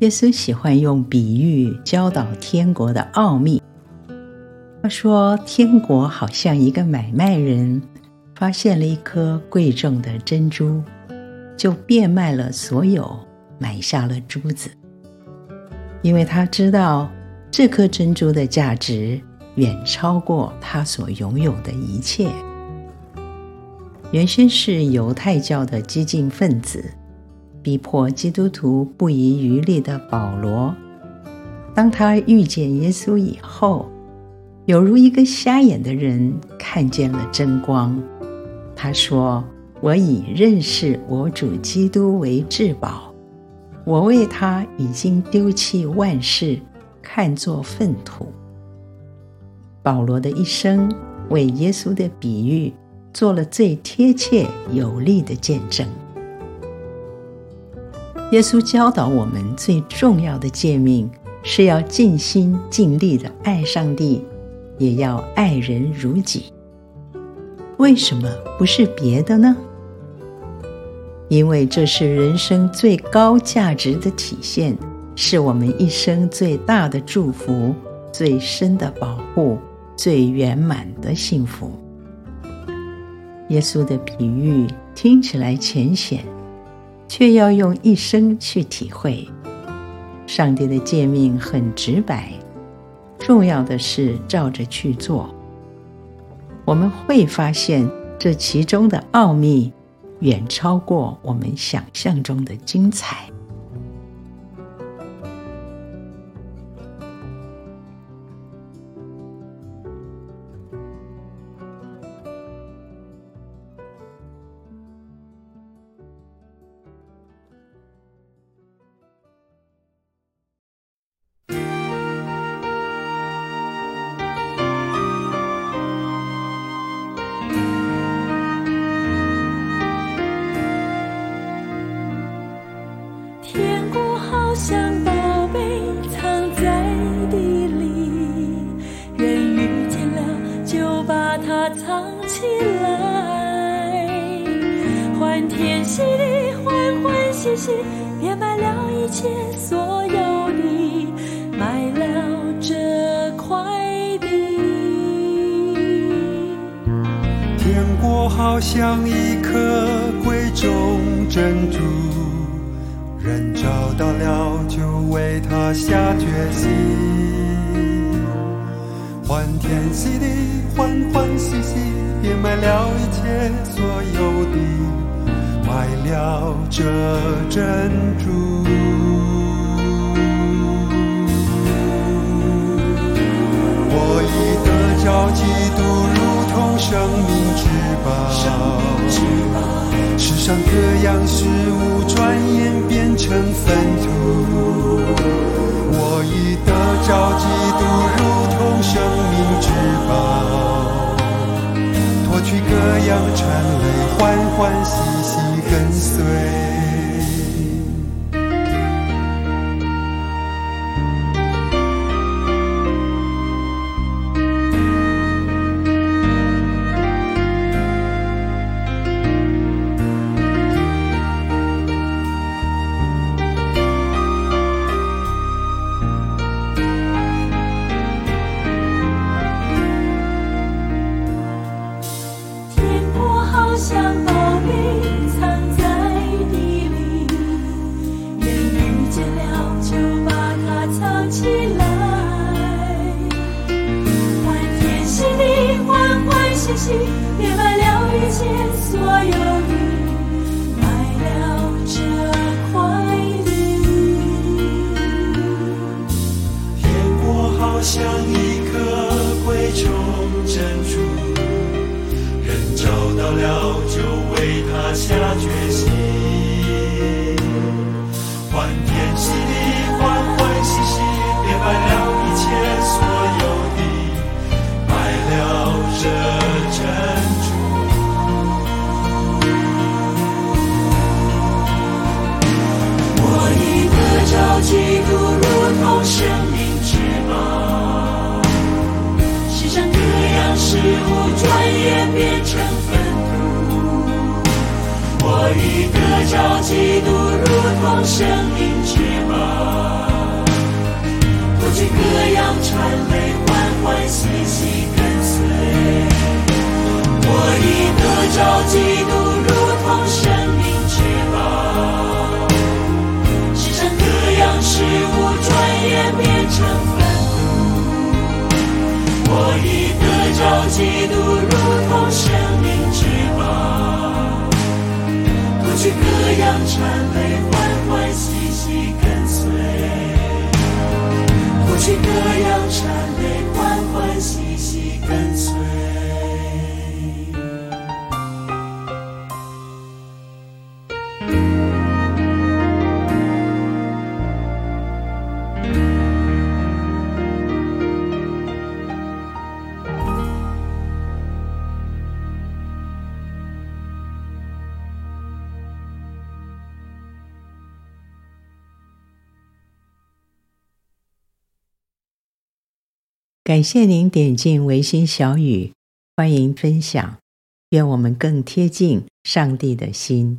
耶稣喜欢用比喻教导天国的奥秘。他说：“天国好像一个买卖人发现了一颗贵重的珍珠，就变卖了所有，买下了珠子，因为他知道这颗珍珠的价值远超过他所拥有的一切。”原先是犹太教的激进分子。逼迫基督徒不遗余力的保罗，当他遇见耶稣以后，有如一个瞎眼的人看见了真光。他说：“我以认识我主基督为至宝，我为他已经丢弃万事，看作粪土。”保罗的一生为耶稣的比喻做了最贴切有力的见证。耶稣教导我们最重要的诫命，是要尽心尽力的爱上帝，也要爱人如己。为什么不是别的呢？因为这是人生最高价值的体现，是我们一生最大的祝福、最深的保护、最圆满的幸福。耶稣的比喻听起来浅显。却要用一生去体会，上帝的诫命很直白，重要的是照着去做。我们会发现这其中的奥秘远超过我们想象中的精彩。欢喜喜，变卖了一切所有的，买了这块地。天国好像一颗贵重珍珠，人找到了就为它下决心。欢天喜地，欢欢喜喜，变卖了一切所有的，买了这珍珠。我已得着基督，如同生命之宝。世上各样事物转眼变成粪土。我已得着基督，如同生命之宝，脱去各样缠累，欢欢喜喜跟随。变卖了一切所有。的，事物转眼变成粪土。我已得着基督如同生命之宝，脱去各样缠累，欢欢喜喜跟随。我已得着基督如同生去各样缠累，欢欢喜喜跟随；脱去各样缠累，欢欢喜喜跟随。感谢您点进维心小语，欢迎分享，愿我们更贴近上帝的心。